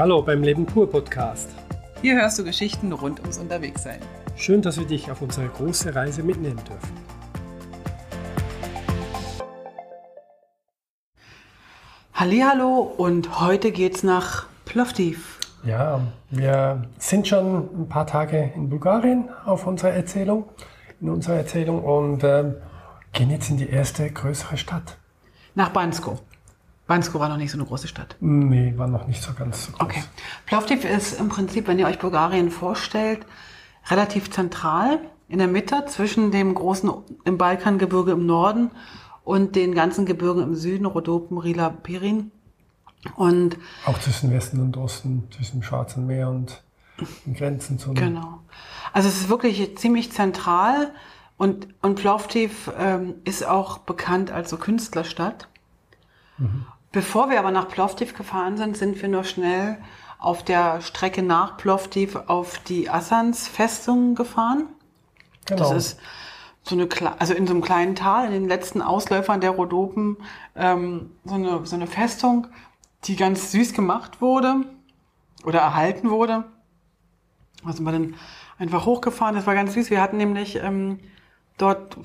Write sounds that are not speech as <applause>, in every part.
Hallo beim Leben pur Podcast. Hier hörst du Geschichten rund ums Unterwegssein. Schön, dass wir dich auf unsere große Reise mitnehmen dürfen. Hallo und heute geht's nach Plovdiv. Ja, wir sind schon ein paar Tage in Bulgarien auf unserer Erzählung, in unserer Erzählung und ähm, gehen jetzt in die erste größere Stadt. Nach Bansko. Bansko war noch nicht so eine große Stadt. Nee, war noch nicht so ganz so groß. Okay. Plovdiv ist im Prinzip, wenn ihr euch Bulgarien vorstellt, relativ zentral in der Mitte zwischen dem großen im Balkangebirge im Norden und den ganzen Gebirgen im Süden, Rhodopen, Rila, Pirin. Und Auch zwischen Westen und Osten, zwischen dem Schwarzen Meer und den Grenzen zu. Genau. Also es ist wirklich ziemlich zentral und, und Plovdiv ähm, ist auch bekannt als so Künstlerstadt. Bevor wir aber nach Plovdiv gefahren sind, sind wir noch schnell auf der Strecke nach Plovdiv auf die Assans-Festung gefahren. Genau. Das ist so eine, also in so einem kleinen Tal, in den letzten Ausläufern der Rhodopen, ähm, so, eine, so eine Festung, die ganz süß gemacht wurde oder erhalten wurde. Da sind wir dann einfach hochgefahren. Das war ganz süß. Wir hatten nämlich ähm, dort,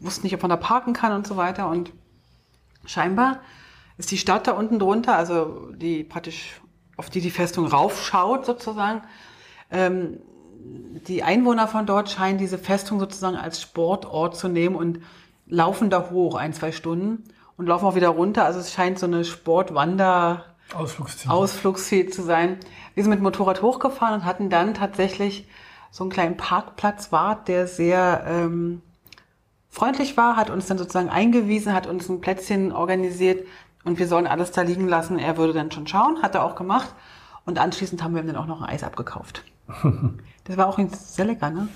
wussten nicht, ob man da parken kann und so weiter. Und scheinbar ist die Stadt da unten drunter, also die praktisch, auf die die Festung raufschaut sozusagen, ähm, die Einwohner von dort scheinen diese Festung sozusagen als Sportort zu nehmen und laufen da hoch ein, zwei Stunden und laufen auch wieder runter. Also es scheint so eine Sportwander- Ausflugsziel. Ausflugsziel zu sein. Wir sind mit dem Motorrad hochgefahren und hatten dann tatsächlich so einen kleinen Parkplatzwart, der sehr ähm, freundlich war, hat uns dann sozusagen eingewiesen, hat uns ein Plätzchen organisiert und wir sollen alles da liegen lassen. Er würde dann schon schauen, hat er auch gemacht. Und anschließend haben wir ihm dann auch noch ein Eis abgekauft. <laughs> Das war auch sehr lecker, ne?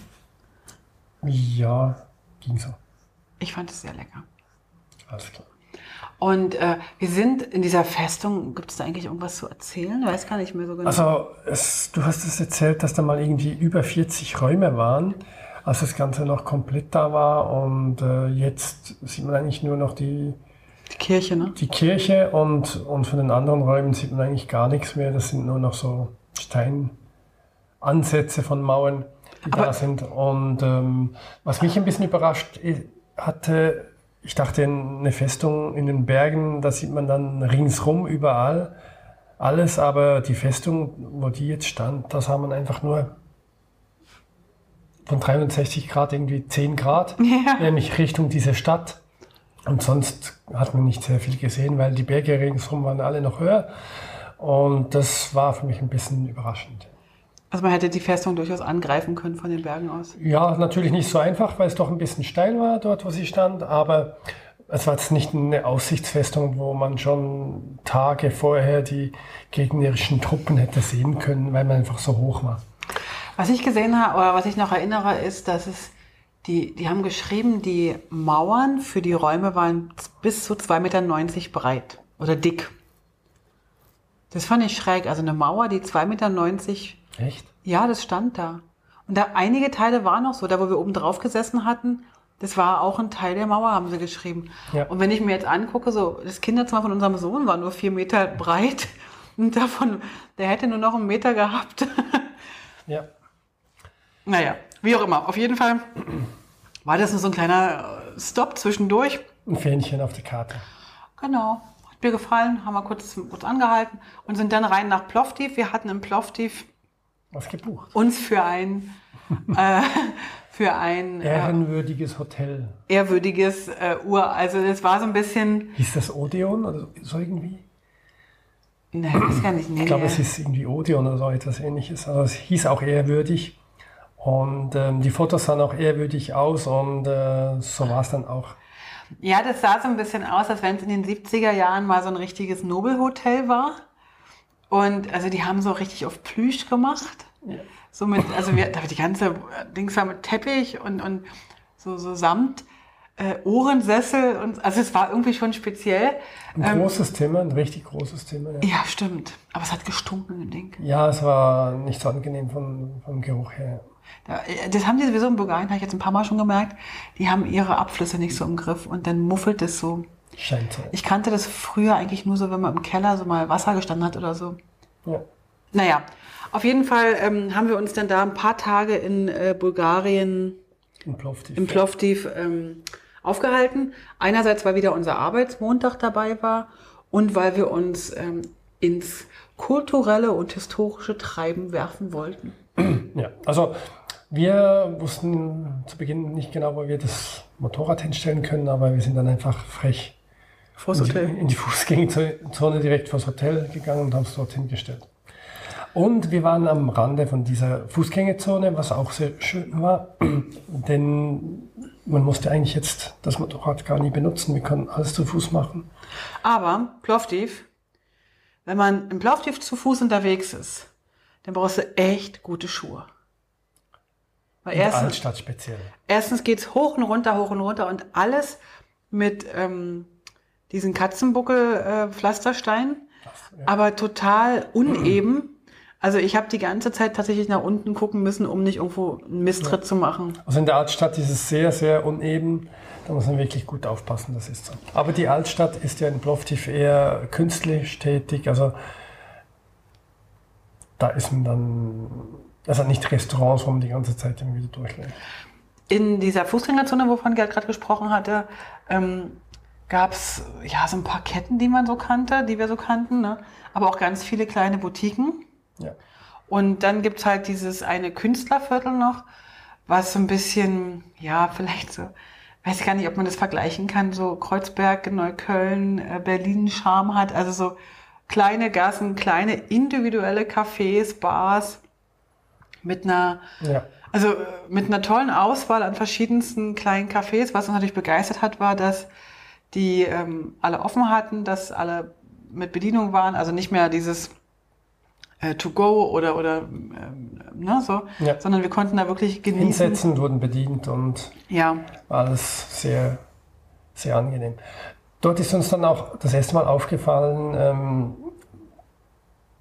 Ja, ging so. Ich fand es sehr lecker. Alles klar. Und äh, wir sind in dieser Festung, gibt es da eigentlich irgendwas zu erzählen? Ich weiß gar nicht mehr so genau. Also, es, du hast es erzählt, dass da mal irgendwie über 40 Räume waren, als das Ganze noch komplett da war. Und äh, jetzt sieht man eigentlich nur noch die, die Kirche, ne? die Kirche und, und von den anderen Räumen sieht man eigentlich gar nichts mehr. Das sind nur noch so Steinansätze von Mauern, die Aber- da sind. Und ähm, was mich ein bisschen überrascht hatte, ich dachte, eine Festung in den Bergen, da sieht man dann ringsrum überall alles, aber die Festung, wo die jetzt stand, da sah man einfach nur von 360 Grad irgendwie 10 Grad, <laughs> Ja. nämlich Richtung diese Stadt. Und sonst hat man nicht sehr viel gesehen, weil die Berge ringsum waren alle noch höher. Und das war für mich ein bisschen überraschend. Also man hätte die Festung durchaus angreifen können von den Bergen aus. Ja, natürlich nicht so einfach, weil es doch ein bisschen steil war dort, wo sie stand, aber es war jetzt nicht eine Aussichtsfestung, wo man schon Tage vorher die gegnerischen Truppen hätte sehen können, weil man einfach so hoch war. Was ich gesehen habe, oder was ich noch erinnere, ist, dass es die, die haben geschrieben, die Mauern für die Räume waren bis zu 2,90 Meter breit oder dick. Das fand ich schräg. Also eine Mauer, die 2,90 Meter, Echt? ja, das stand da. Und da einige Teile waren noch so, da wo wir oben drauf gesessen hatten, das war auch ein Teil der Mauer, haben sie geschrieben. Ja. Und wenn ich mir jetzt angucke, so das Kinderzimmer von unserem Sohn war nur vier Meter breit <laughs> und davon, der hätte nur noch einen Meter gehabt. <laughs> Ja. Naja, wie auch immer. Auf jeden Fall war das nur so ein kleiner äh, Stop zwischendurch. Ein Fähnchen auf der Karte. Genau. Hat mir gefallen, haben wir kurz, kurz angehalten und sind dann rein nach Plovdiv. Wir hatten in Plovdiv Was gebucht? uns für ein, äh, <laughs> für ein äh, Ehrenwürdiges Hotel. ehrwürdiges äh, Uhr. Also das war so ein bisschen, Hieß das Odeon oder so irgendwie? ne, weiß gar nicht, nee, Ich glaube, es hieß irgendwie Odeon oder so etwas ähnliches. Also es hieß auch ehrwürdig. Und ähm, die Fotos sahen auch ehrwürdig aus und äh, so war es dann auch. Ja, das sah so ein bisschen aus, als wenn es in den 70er Jahren mal so ein richtiges Nobelhotel war. Und also die haben so richtig auf Plüsch gemacht. So mit, also wir, da die ganze Dings war mit Teppich und, und so, so Samt, äh, Ohrensessel und also es war irgendwie schon speziell. Ein großes Zimmer, ein richtig großes Zimmer. Ja, Ja, stimmt. Aber es hat gestunken, Ding. ja es war nicht so angenehm vom, vom Geruch her. Äh, das haben die sowieso in Bulgarien, habe ich jetzt ein paar Mal schon gemerkt. Die haben ihre Abflüsse nicht so im Griff und dann muffelt es so. Scheint so. Ich kannte das früher eigentlich nur so, wenn man im Keller so mal Wasser gestanden hat oder so. Ja. Naja, auf jeden Fall ähm, haben wir uns dann da ein paar Tage in äh, Bulgarien In Plovdiv. im Plovdiv ähm, aufgehalten. Einerseits, weil wieder unser Arbeitsmontag dabei war und weil wir uns ähm, ins kulturelle und historische Treiben werfen wollten. Ja, also wir wussten zu Beginn nicht genau, wo wir das Motorrad hinstellen können, aber wir sind dann einfach frech Vors in die, Hotel. in die Fußgängerzone direkt vors Hotel gegangen und haben es dort hingestellt. Und wir waren am Rande von dieser Fußgängerzone, was auch sehr schön war, <clears throat> denn man musste eigentlich jetzt das Motorrad gar nie benutzen. Wir konnten alles zu Fuß machen. Aber Plovdiv, wenn man im Plovdiv zu Fuß unterwegs ist, dann brauchst du echt gute Schuhe. Weil In der erstens, Altstadt speziell. erstens geht's hoch und runter, hoch und runter und alles mit ähm, diesen Katzenbuckel-Pflastersteinen, ja. aber total uneben. Also ich habe die ganze Zeit tatsächlich nach unten gucken müssen, um nicht irgendwo einen Misstritt zu machen. Also in der Altstadt ist es sehr, sehr uneben. Da muss man wirklich gut aufpassen, das ist so. Aber die Altstadt ist ja in Plovdiv eher künstlich tätig. Also da ist man dann, also nicht Restaurants, wo man die ganze Zeit irgendwie so durchläuft. In dieser Fußgängerzone, wovon Gerd gerade gesprochen hatte, ähm, gab es ja so ein paar Ketten, die man so kannte, die wir so kannten, ne? aber auch ganz viele kleine Boutiquen. Ja. Und dann gibt's halt dieses eine Künstlerviertel noch, was so ein bisschen, ja, vielleicht so, weiß ich gar nicht, ob man das vergleichen kann, so Kreuzberg, Neukölln, äh, Berlin Charme hat, also so kleine Gassen, kleine individuelle Cafés, Bars mit einer, Ja. also äh, mit einer tollen Auswahl an verschiedensten kleinen Cafés. Was uns natürlich begeistert hat, war, dass die ähm, alle offen hatten, dass alle mit Bedienung waren, also nicht mehr dieses äh, To Go oder oder ähm, ne, so, Ja. sondern wir konnten da wirklich genießen. Hinsetzen, wurden bedient und Ja, war alles sehr, sehr angenehm. Dort ist uns dann auch das erste Mal aufgefallen, ähm,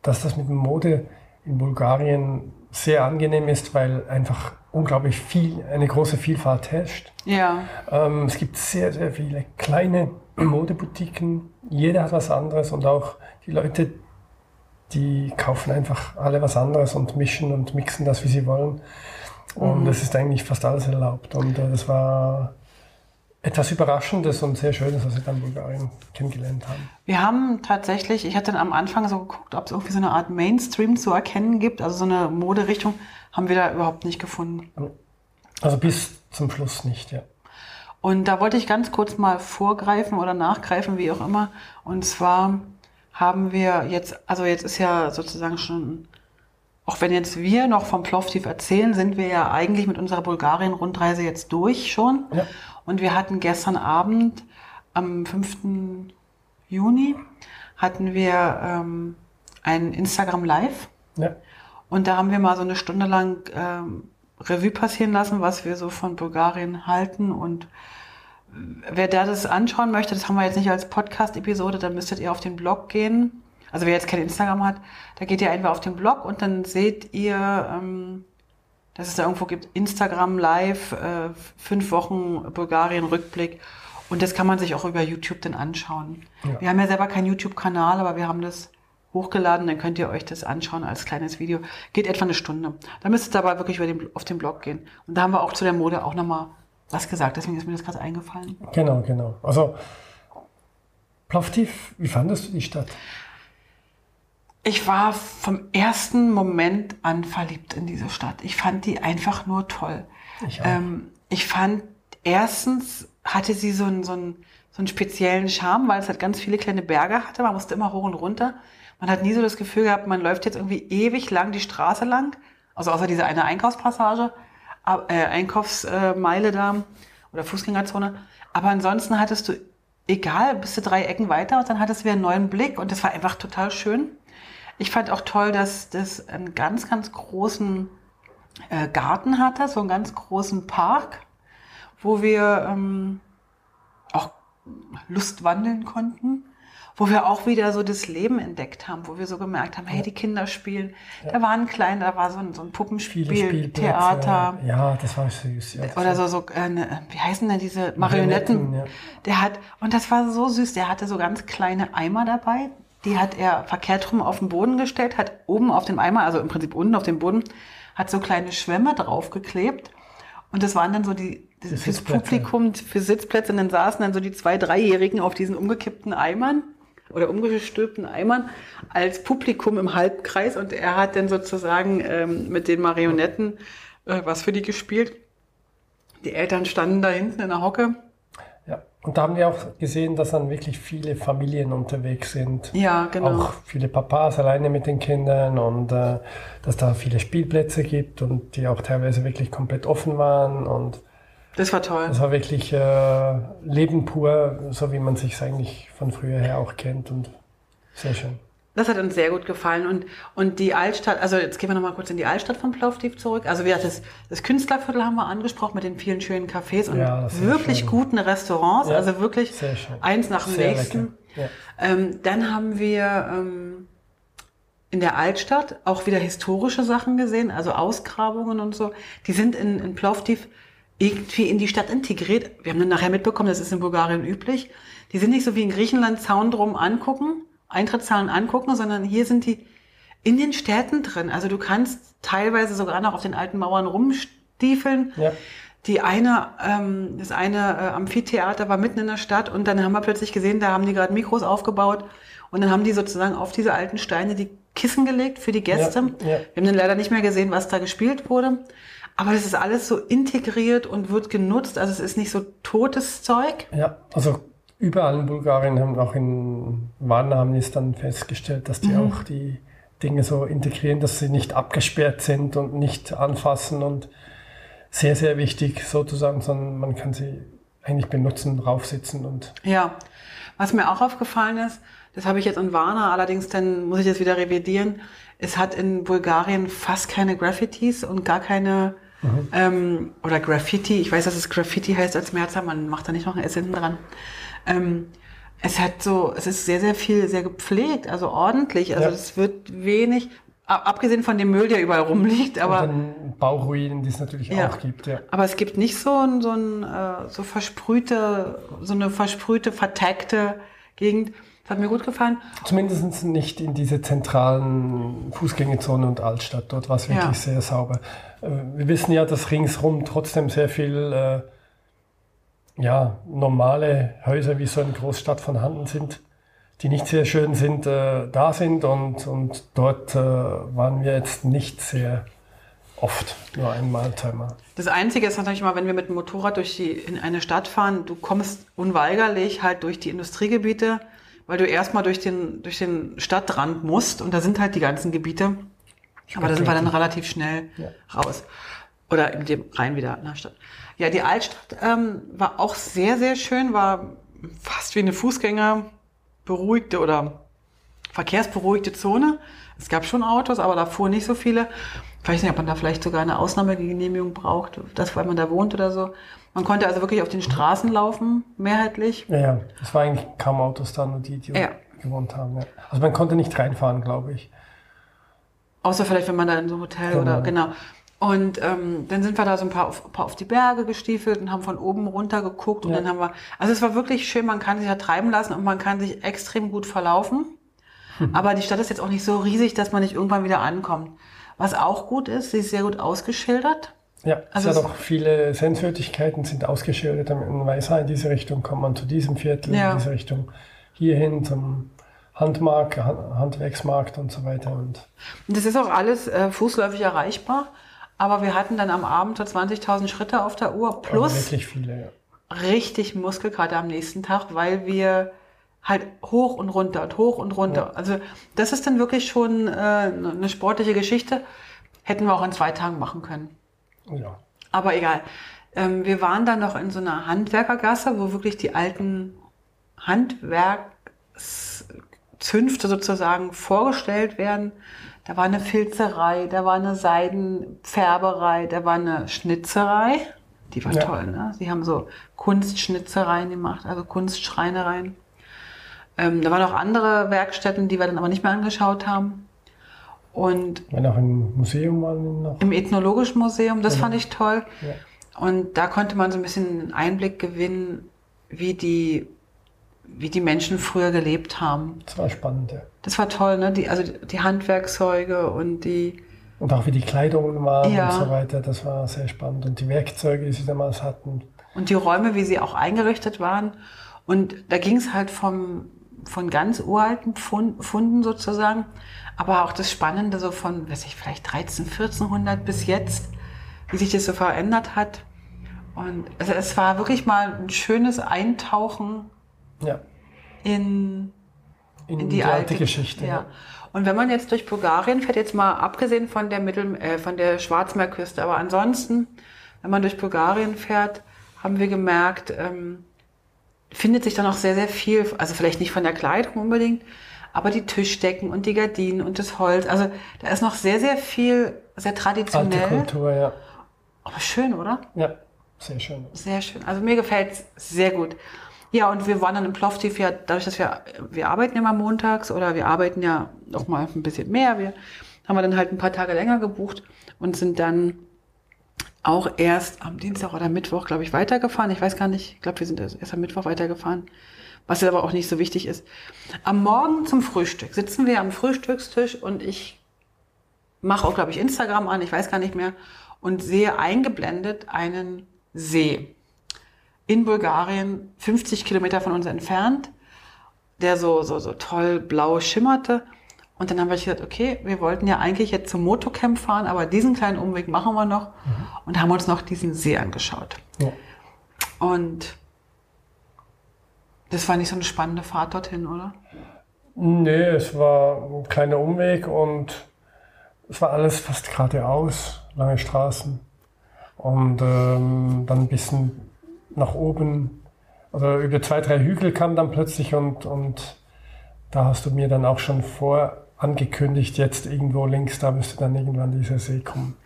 dass das mit Mode in Bulgarien sehr angenehm ist, weil einfach unglaublich viel, eine große Vielfalt herrscht. ja, Ähm, es gibt sehr, sehr viele kleine Modeboutiquen. Jeder hat was anderes und auch die Leute, die kaufen einfach alle was anderes und mischen und mixen das, wie sie wollen. Und es ist eigentlich fast alles erlaubt. Und äh, das war etwas Überraschendes und sehr Schönes, was wir dann in Bulgarien kennengelernt haben. Wir haben tatsächlich, ich hatte dann am Anfang so geguckt, ob es irgendwie so eine Art Mainstream zu erkennen gibt, also so eine Moderichtung, haben wir da überhaupt nicht gefunden. Also bis zum Schluss nicht, ja. Und da wollte ich ganz kurz mal vorgreifen oder nachgreifen, wie auch immer. Und zwar haben wir jetzt, also jetzt ist ja sozusagen schon, auch wenn jetzt wir noch vom Plovdiv erzählen, sind wir ja eigentlich mit unserer Bulgarien-Rundreise jetzt durch schon. Ja. Und wir hatten gestern Abend am 5. Juni hatten wir ähm, ein Instagram Live. ja. Und da haben wir mal so eine Stunde lang ähm, Revue passieren lassen, was wir so von Bulgarien halten. Und wer da das anschauen möchte, das haben wir jetzt nicht als Podcast-Episode, dann müsstet ihr auf den Blog gehen. Also wer jetzt kein Instagram hat, da geht ihr einfach auf den Blog und dann seht ihr, ähm, dass es da irgendwo gibt, Instagram Live, äh, fünf Wochen Bulgarien-Rückblick. Und das kann man sich auch über YouTube dann anschauen. Ja. Wir haben ja selber keinen YouTube-Kanal, aber wir haben das hochgeladen, dann könnt ihr euch das anschauen als kleines Video. Geht etwa eine Stunde. Da müsst ihr aber wirklich über den, auf den Blog gehen. Und da haben wir auch zu der Mode auch nochmal was gesagt, deswegen ist mir das gerade eingefallen. Genau, genau. Also Plovdiv, wie fandest du die Stadt? Ich war vom ersten Moment an verliebt in diese Stadt. Ich fand die einfach nur toll. Ich auch. Ähm, ich fand, erstens hatte sie so einen, so, einen, so einen speziellen Charme, weil es halt ganz viele kleine Berge hatte. Man musste immer hoch und runter. Man hat nie so das Gefühl gehabt, man läuft jetzt irgendwie ewig lang die Straße lang. Also außer diese eine Einkaufspassage, äh, Einkaufsmeile da oder Fußgängerzone. Aber ansonsten hattest du, egal, bis zu drei Ecken weiter und dann hattest du wieder einen neuen Blick und das war einfach total schön. Ich fand auch toll, dass das einen ganz, ganz großen äh, Garten hatte, so einen ganz großen Park, wo wir ähm, auch Lust wandeln konnten, wo wir auch wieder so das Leben entdeckt haben, wo wir so gemerkt haben, hey, die Kinder spielen. Da war ein kleiner, da war so ein, so ein Puppenspiel. Theater. Ja, das war süß. Ja, das Oder so, so äh, ne, wie heißen denn diese Marionetten? Marionetten, ja. Der hat, und das war so süß, der hatte so ganz kleine Eimer dabei, Die hat er verkehrt rum auf den Boden gestellt, hat oben auf dem Eimer, also im Prinzip unten auf dem Boden, hat so kleine Schwämme draufgeklebt. Und das waren dann so die, Die fürs. Publikum, für Sitzplätze. Und dann saßen dann so die zwei, dreijährigen auf diesen umgekippten Eimern oder umgestülpten Eimern als Publikum im Halbkreis. Und er hat dann sozusagen ähm, mit den Marionetten äh, was für die gespielt. Die Eltern standen da hinten in der Hocke. Und da haben wir auch gesehen, dass dann wirklich viele Familien unterwegs sind. Ja, genau. Auch viele Papas alleine mit den Kindern und äh, dass da viele Spielplätze gibt und die auch teilweise wirklich komplett offen waren. Und Das war toll. das war wirklich äh, Leben pur, so wie man sich eigentlich von früher her auch kennt und sehr schön. Das hat uns sehr gut gefallen. Und, und die Altstadt, also jetzt gehen wir nochmal kurz in die Altstadt von Plovdiv zurück. Also wir das, das Künstlerviertel haben wir angesprochen mit den vielen schönen Cafés und Ja, wirklich schön. guten Restaurants. Ja, also wirklich eins nach dem Sehr nächsten. lecker. Ähm, dann haben wir ähm, in der Altstadt auch wieder historische Sachen gesehen, also Ausgrabungen und so. Die sind in, in Plovdiv irgendwie in die Stadt integriert. Wir haben dann nachher mitbekommen, das ist in Bulgarien üblich. Die sind nicht so wie in Griechenland Zaun drum angucken, Eintrittszahlen angucken, sondern hier sind die in den Städten drin. Also du kannst teilweise sogar noch auf den alten Mauern rumstiefeln. Ja. Die eine, ähm, das eine äh, Amphitheater war mitten in der Stadt und dann haben wir plötzlich gesehen, da haben die gerade Mikros aufgebaut und dann haben die sozusagen auf diese alten Steine die Kissen gelegt für die Gäste. Ja, ja. Wir haben dann leider nicht mehr gesehen, was da gespielt wurde. Aber das ist alles so integriert und wird genutzt. Also es ist nicht so totes Zeug. Ja, also überall in Bulgarien haben auch in Varna haben die es dann festgestellt, dass die Mhm. auch die Dinge so integrieren, dass sie nicht abgesperrt sind und nicht anfassen und sehr, sehr wichtig sozusagen, sondern man kann sie eigentlich benutzen, draufsitzen und Ja, was mir auch aufgefallen ist, das habe ich jetzt in Warna, allerdings dann muss ich das wieder revidieren. Es hat in Bulgarien fast keine Graffitis und gar keine ähm, oder Graffiti. Ich weiß, dass es Graffiti heißt als Mehrzahl, man macht da nicht noch ein S hinten dran. Ähm, es hat so, es ist sehr, sehr viel, sehr gepflegt, also ordentlich. Also Ja. es wird wenig, ab- abgesehen von dem Müll, der überall rumliegt, aber und dann Bauruinen, die es natürlich Ja. auch gibt. Ja. aber es gibt nicht so ein, so ein äh, so versprühte, so eine versprühte, vertagte Gegend. Hat mir gut gefallen. Zumindest nicht in diese zentralen Fußgängerzonen und Altstadt. Dort war es wirklich Ja. sehr sauber. Äh, Wir wissen ja, dass ringsrum trotzdem sehr viel äh, ja, normale Häuser wie so eine Großstadt vorhanden sind, die nicht sehr schön sind, äh, da sind. Und, und dort äh, waren wir jetzt nicht sehr oft, nur einmal, zweimal. Das Einzige ist natürlich mal, wenn wir mit dem Motorrad durch die, in eine Stadt fahren, du kommst unweigerlich halt durch die Industriegebiete, weil du erstmal durch den, durch den Stadtrand musst und da sind halt die ganzen Gebiete. Aber da sind wir dann relativ schnell Ja. raus. Oder in dem rein wieder in der Stadt. Ja, die Altstadt ähm, war auch sehr, sehr schön, war fast wie eine Fußgänger beruhigte oder verkehrsberuhigte Zone. Es gab schon Autos, aber da fuhren nicht so viele. Ich weiß nicht, ob man da vielleicht sogar eine Ausnahmegenehmigung braucht, das, weil man da wohnt oder so. Man konnte also wirklich auf den Straßen laufen, mehrheitlich. Ja, ja, es war eigentlich kaum Autos da, nur die, die Ja. gewohnt haben. Ja. Also man konnte nicht reinfahren, glaube ich. Außer vielleicht, wenn man da in so ein Hotel Genau. oder genau. Und ähm, dann sind wir da so ein paar auf, paar auf die Berge gestiefelt und haben von oben runter geguckt. Und Ja. dann haben wir, also es war wirklich schön, man kann sich ja treiben lassen und man kann sich extrem gut verlaufen. Aber die Stadt ist jetzt auch nicht so riesig, dass man nicht irgendwann wieder ankommt. Was auch gut ist, sie ist sehr gut ausgeschildert. Ja, Also es hat auch viele Sehenswürdigkeiten sind ausgeschildert. Man weiß, ah, in diese Richtung kommt man zu diesem Viertel, Ja. in diese Richtung hierhin zum Handmarkt, Han- Handwerksmarkt und so weiter. Und das ist auch alles äh, fußläufig erreichbar. Aber wir hatten dann am Abend so 20.000 Schritte auf der Uhr also plus wirklich viele. Ja. richtig Muskelkater am nächsten Tag, weil wir halt hoch und runter und hoch und runter. Also das ist dann wirklich schon äh, eine sportliche Geschichte. Hätten wir auch in zwei Tagen machen können. Ja. Aber egal. Ähm, wir waren dann noch in so einer Handwerkergasse, wo wirklich die alten Handwerkszünfte sozusagen vorgestellt werden. Da war eine Filzerei, da war eine Seidenfärberei, da war eine Schnitzerei. Die war Ja. toll, ne? Sie haben so Kunstschnitzereien gemacht, also Kunstschreinereien. Ähm, da waren auch andere Werkstätten, die wir dann aber nicht mehr angeschaut haben. Und Wenn auch im Museum waren noch. im Ethnologischen Museum, das fand ich toll. Ja. Und da konnte man so ein bisschen einen Einblick gewinnen, wie die wie die Menschen früher gelebt haben. Das war spannend, ja. Das war toll, ne? Die, also die Handwerkszeuge und die. Und auch wie die Kleidungen waren Ja. und so weiter, das war sehr spannend. Und die Werkzeuge, die sie damals hatten. Und die Räume, wie sie auch eingerichtet waren. Und da ging es halt vom, von ganz uralten Fun- Funden sozusagen, aber auch das Spannende so von, weiß ich, vielleicht 13, 1400 bis jetzt, wie sich das so verändert hat. Und also es war wirklich mal ein schönes Eintauchen Ja, in, in, in die, alte, Geschichte. Ja. Und wenn man jetzt durch Bulgarien fährt, jetzt mal abgesehen von der Mittel, äh, von der Schwarzmeerküste, aber ansonsten, wenn man durch Bulgarien fährt, haben wir gemerkt, ähm, findet sich da noch sehr, sehr viel, also vielleicht nicht von der Kleidung unbedingt, aber die Tischdecken und die Gardinen und das Holz. Also da ist noch sehr, sehr viel, sehr Alte traditionell. Kultur, ja. Aber schön, oder? Ja, sehr schön. Sehr schön. Also mir gefällt's sehr gut. Ja, und wir waren dann im Plovdiv ja, dadurch, dass wir, wir arbeiten immer montags oder wir arbeiten ja auch mal ein bisschen mehr. Wir haben wir dann halt ein paar Tage länger gebucht und sind dann auch erst am Dienstag oder Mittwoch, glaube ich, weitergefahren. Ich weiß gar nicht, ich glaube, wir sind erst am Mittwoch weitergefahren, was jetzt aber auch nicht so wichtig ist. Am Morgen zum Frühstück sitzen wir am Frühstückstisch und ich mache auch, glaube ich, Instagram an, ich weiß gar nicht mehr, und sehe eingeblendet einen See in Bulgarien, 50 Kilometer von uns entfernt, der so, so, so toll blau schimmerte. Und dann haben wir gesagt, okay, wir wollten ja eigentlich jetzt zum Motocamp fahren, aber diesen kleinen Umweg machen wir noch und haben uns noch diesen See angeschaut. Ja. Und das war nicht so eine spannende Fahrt dorthin, oder? Nee, es war ein kleiner Umweg und es war alles fast geradeaus, lange Straßen. Und ähm, dann ein bisschen nach oben, also über zwei, drei Hügel kam dann plötzlich und, und da hast du mir dann auch schon vor angekündigt, jetzt irgendwo links, da müsste dann irgendwann dieser See kommen.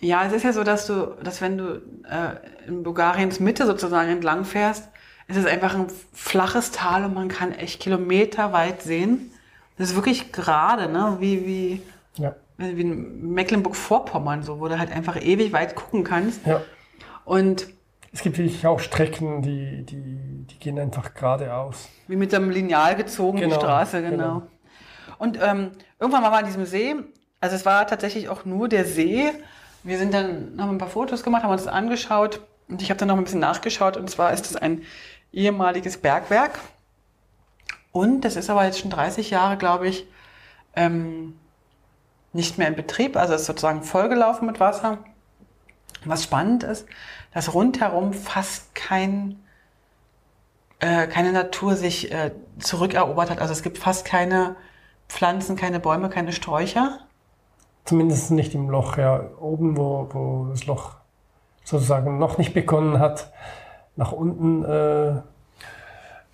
Ja, es ist ja so, dass du, dass wenn du äh, in Bulgariens Mitte sozusagen entlang fährst, ist es einfach ein flaches Tal und man kann echt kilometerweit sehen. Das ist wirklich gerade, ne? Wie, wie, Ja, wie in Mecklenburg-Vorpommern, so, wo du halt einfach ewig weit gucken kannst. ja. Und Es gibt wirklich auch Strecken, die, die, die gehen einfach geradeaus. wie mit einem Lineal gezogen, Genau, die Straße, genau. genau. Und ähm, irgendwann mal war an diesem See, also es war tatsächlich auch nur der See. Wir sind dann, haben ein paar Fotos gemacht, haben uns das angeschaut und ich habe dann noch ein bisschen nachgeschaut und zwar ist es ein ehemaliges Bergwerk. Und das ist aber jetzt schon 30 Jahre, glaube ich, ähm, nicht mehr in Betrieb. Also ist sozusagen vollgelaufen mit Wasser. Was spannend ist, dass rundherum fast kein äh, keine Natur sich äh, zurückerobert hat. Also es gibt fast keine Pflanzen, keine Bäume, keine Sträucher. Zumindest nicht im Loch, ja. Oben, wo, wo das Loch sozusagen noch nicht begonnen hat, nach unten äh,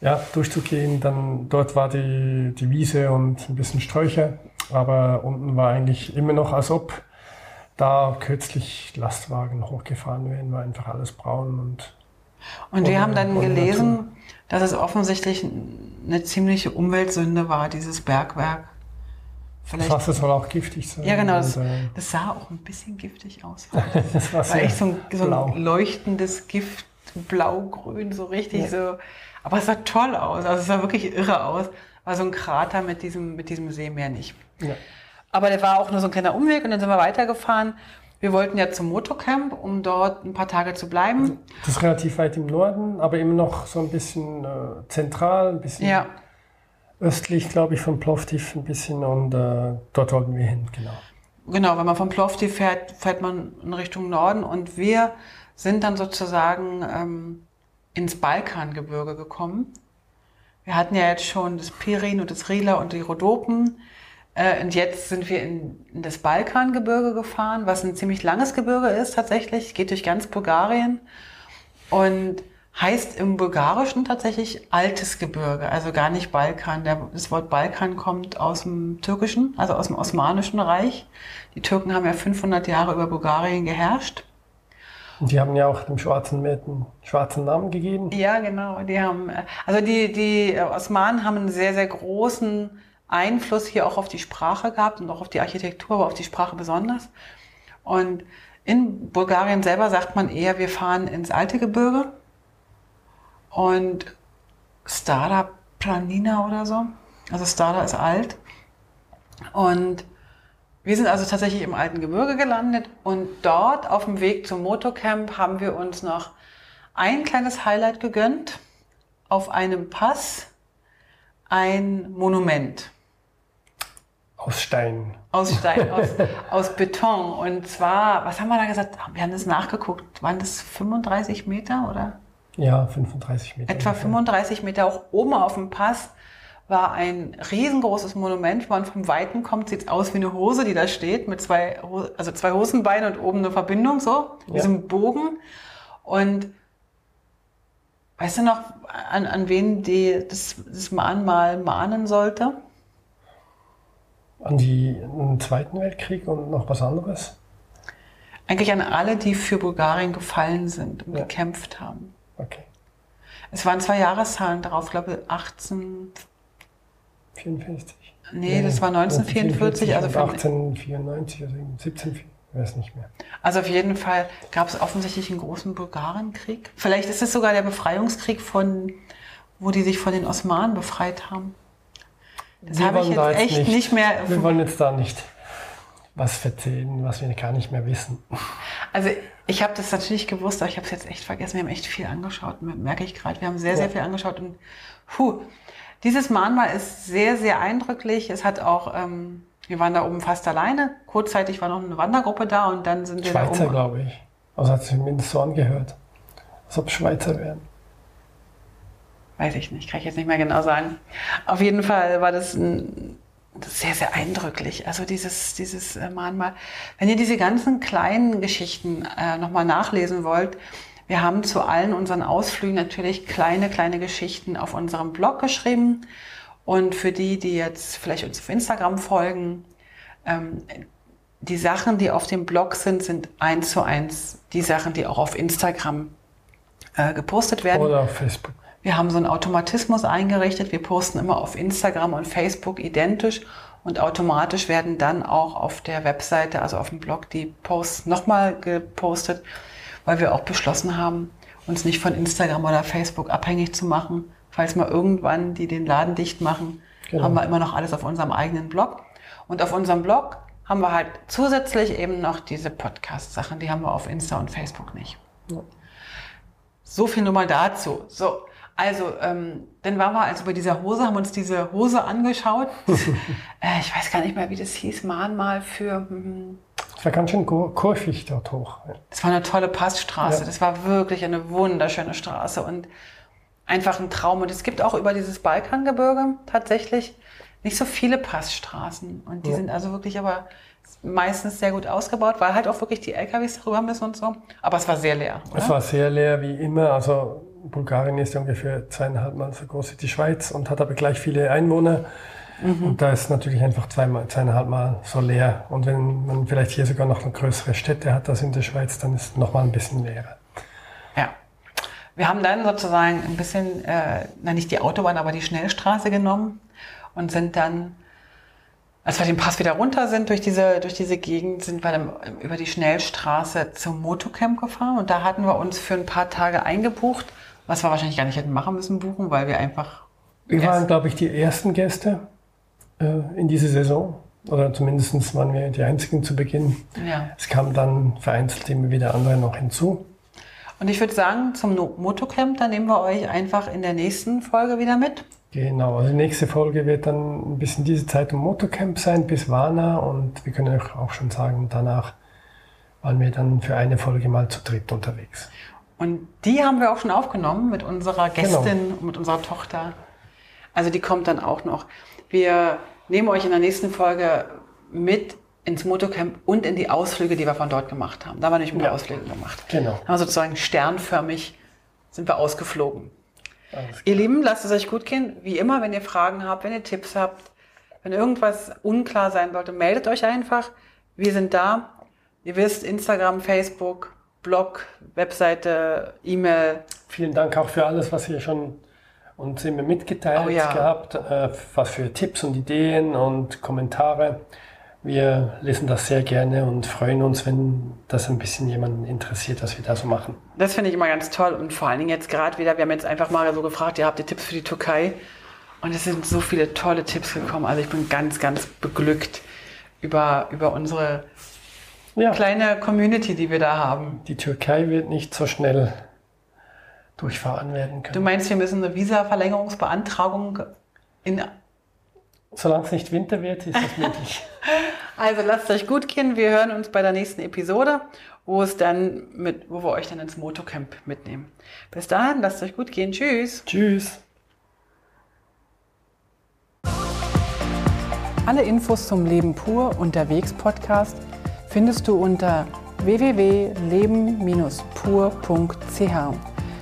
ja, durchzugehen. Dann dort war die, die Wiese und ein bisschen Sträucher. Aber unten war eigentlich immer noch, als ob da kürzlich Lastwagen hochgefahren wären, war einfach alles braun und Und wir haben dann gelesen, dass es offensichtlich eine ziemliche Umweltsünde war, dieses Bergwerk. das Vielleicht. Wasser soll auch giftig sein. Ja, genau. Das, äh, das sah auch ein bisschen giftig aus. <laughs> das war sehr echt so ein, so ein leuchtendes Gift, blau-grün, so richtig Ja. so. Aber es sah toll aus. Also es sah wirklich irre aus. War so ein Krater mit diesem, mit diesem See mehr nicht. Ja. Aber der war auch nur so ein kleiner Umweg und dann sind wir weitergefahren. Wir wollten ja zum Motocamp, um dort ein paar Tage zu bleiben. Das ist relativ weit im Norden, aber immer noch so ein bisschen äh, zentral, ein bisschen Ja, östlich, glaube ich, von Plovdiv ein bisschen und äh, dort wollten wir hin, genau. genau. Wenn man von Plovdiv fährt, fährt man in Richtung Norden und wir sind dann sozusagen ähm, ins Balkangebirge gekommen. Wir hatten ja jetzt schon das Pirin und das Rila und die Rhodopen. Äh, und jetzt sind wir in, in das Balkangebirge gefahren, was ein ziemlich langes Gebirge ist tatsächlich. Geht durch ganz Bulgarien und heißt im Bulgarischen tatsächlich altes Gebirge, also gar nicht Balkan. Der, das Wort Balkan kommt aus dem Türkischen, also aus dem Osmanischen Reich. Die Türken haben ja 500 Jahre über Bulgarien geherrscht. Und die haben ja auch dem Schwarzen Meer den schwarzen Namen gegeben. Ja, genau. Die haben, äh, also die, die Osmanen haben einen sehr, sehr großen Einfluss hier auch auf die Sprache gehabt und auch auf die Architektur, aber auf die Sprache besonders. Und in Bulgarien selber sagt man eher, wir fahren ins alte Gebirge. Und Stada Planina oder so. Also Stada ist alt. Und wir sind also tatsächlich im alten Gebirge gelandet und dort auf dem Weg zum Motocamp haben wir uns noch ein kleines Highlight gegönnt. Auf einem Pass ein Monument. Aus Stein. Aus Stein, aus, <laughs> aus Beton. Und zwar, was haben wir da gesagt? Wir haben das nachgeguckt. Waren das 35 Meter oder? Ja, 35 Meter. Etwa 35 Meter. Auch oben auf dem Pass war ein riesengroßes Monument. Wenn man vom Weiten kommt, sieht es aus wie eine Hose, die da steht, mit zwei, also zwei Hosenbeinen und oben eine Verbindung, so, ja. diesem Bogen. Und weißt du noch, an, an wen die, das, das Mahnmal mahnen sollte? An, die, den Zweiten Weltkrieg und noch was anderes? Eigentlich an alle, die für Bulgarien gefallen sind und ja. gekämpft haben. Okay. Es waren zwei Jahreszahlen darauf, glaube ich, 18. 54. Nee, nee, das war 1944, also 1894, also 17, ich weiß nicht mehr. Also auf jeden Fall gab es offensichtlich einen großen Bulgarenkrieg. Vielleicht ist es sogar der Befreiungskrieg von, wo die sich von den Osmanen befreit haben. Das habe ich jetzt da echt nicht, nicht, mehr. Wir wollen jetzt da nicht was erzählen, was wir gar nicht mehr wissen. Also ich habe das natürlich gewusst, aber ich habe es jetzt echt vergessen. Wir haben echt viel angeschaut, merke ich gerade. Wir haben sehr, sehr viel angeschaut und puh, dieses Mahnmal ist sehr, sehr eindrücklich. Es hat auch, ähm, wir waren da oben fast alleine. Kurzzeitig war noch eine Wandergruppe da und dann sind wir Schweizer, da oben. glaube ich. Also hat sich zumindest so angehört. Als ob Schweizer wären. Weiß ich nicht, kann ich jetzt nicht mehr genau sagen. Auf jeden Fall war das ein sehr, sehr eindrücklich. Also dieses, dieses äh, Mahnmal. Wenn ihr diese ganzen kleinen Geschichten äh, nochmal nachlesen wollt, wir haben zu allen unseren Ausflügen natürlich kleine, kleine Geschichten auf unserem Blog geschrieben. Und für die, die jetzt vielleicht uns auf Instagram folgen, ähm, die Sachen, die auf dem Blog sind, sind eins zu eins die Sachen, die auch auf Instagram äh, gepostet werden. Oder auf Facebook. Wir haben so einen Automatismus eingerichtet. Wir posten immer auf Instagram und Facebook identisch und automatisch werden dann auch auf der Webseite, also auf dem Blog, die Posts nochmal gepostet weil wir auch beschlossen haben, uns nicht von Instagram oder Facebook abhängig zu machen. Falls mal irgendwann die den Laden dicht machen, genau. haben wir immer noch alles auf unserem eigenen Blog. Und auf unserem Blog haben wir halt zusätzlich eben noch diese Podcast-Sachen, die haben wir auf Insta und Facebook nicht. Ja. So viel nur mal dazu. So, also, ähm, dann waren wir also bei dieser Hose, haben uns diese Hose angeschaut. <laughs> äh, ich weiß gar nicht mehr, wie das hieß, Mahnmal für. Hm, es war ganz schön kurvig dort hoch. Das war eine tolle Passstraße. Ja. Das war wirklich eine wunderschöne Straße und einfach ein Traum. Und es gibt auch über dieses Balkangebirge tatsächlich nicht so viele Passstraßen. Und die ja. sind also wirklich aber meistens sehr gut ausgebaut, weil halt auch wirklich die LKWs darüber müssen und so. Aber es war sehr leer. Oder? Es war sehr leer wie immer. Also Bulgarien ist ungefähr zweieinhalb Mal so groß wie die Schweiz und hat aber gleich viele Einwohner. Mhm. Und da ist natürlich einfach zweimal, zweieinhalb Mal so leer. Und wenn man vielleicht hier sogar noch eine größere Städte hat als in der Schweiz, dann ist es nochmal ein bisschen leerer. Ja. Wir haben dann sozusagen ein bisschen, äh, na nicht die Autobahn, aber die Schnellstraße genommen und sind dann, als wir den Pass wieder runter sind durch diese, durch diese Gegend, sind wir dann über die Schnellstraße zum Motocamp gefahren und da hatten wir uns für ein paar Tage eingebucht, was wir wahrscheinlich gar nicht hätten machen müssen buchen, weil wir einfach wir waren, glaube ich, die ersten Gäste in diese Saison. Oder zumindest waren wir die einzigen zu Beginn. Ja. Es kamen dann vereinzelt immer wieder andere noch hinzu. Und ich würde sagen, zum Motocamp, da nehmen wir euch einfach in der nächsten Folge wieder mit. Genau, also die nächste Folge wird dann ein bisschen diese Zeit im Motocamp sein, bis Warna. Und wir können euch auch schon sagen, danach waren wir dann für eine Folge mal zu dritt unterwegs. Und die haben wir auch schon aufgenommen mit unserer Gästin, genau. mit unserer Tochter. Also die kommt dann auch noch. Wir nehmen euch in der nächsten Folge mit ins Motocamp und in die Ausflüge, die wir von dort gemacht haben. Da haben wir nämlich ein paar ja. Ausflüge gemacht. Genau. Haben wir sozusagen sternförmig sind wir ausgeflogen. Ihr Lieben, lasst es euch gut gehen. Wie immer, wenn ihr Fragen habt, wenn ihr Tipps habt, wenn irgendwas unklar sein sollte, meldet euch einfach. Wir sind da. Ihr wisst, Instagram, Facebook, Blog, Webseite, E-Mail. Vielen Dank auch für alles, was ihr schon uns immer mitgeteilt oh ja. gehabt, äh, was für Tipps und Ideen und Kommentare. Wir lesen das sehr gerne und freuen uns, wenn das ein bisschen jemanden interessiert, was wir da so machen. Das finde ich immer ganz toll und vor allen Dingen jetzt gerade wieder, wir haben jetzt einfach mal so gefragt, ihr habt ihr Tipps für die Türkei und es sind so viele tolle Tipps gekommen. Also ich bin ganz, ganz beglückt über, über unsere ja. kleine Community, die wir da haben. Die Türkei wird nicht so schnell durchfahren werden können. Du meinst, wir müssen eine Visa-Verlängerungsbeantragung in Solange es nicht Winter wird, ist das möglich. <laughs> also lasst euch gut gehen. Wir hören uns bei der nächsten Episode, wo es dann mit, wo wir euch dann ins Motocamp mitnehmen. Bis dahin, lasst euch gut gehen. Tschüss. Tschüss. Alle Infos zum Leben pur unterwegs Podcast findest du unter www.leben-pur.ch.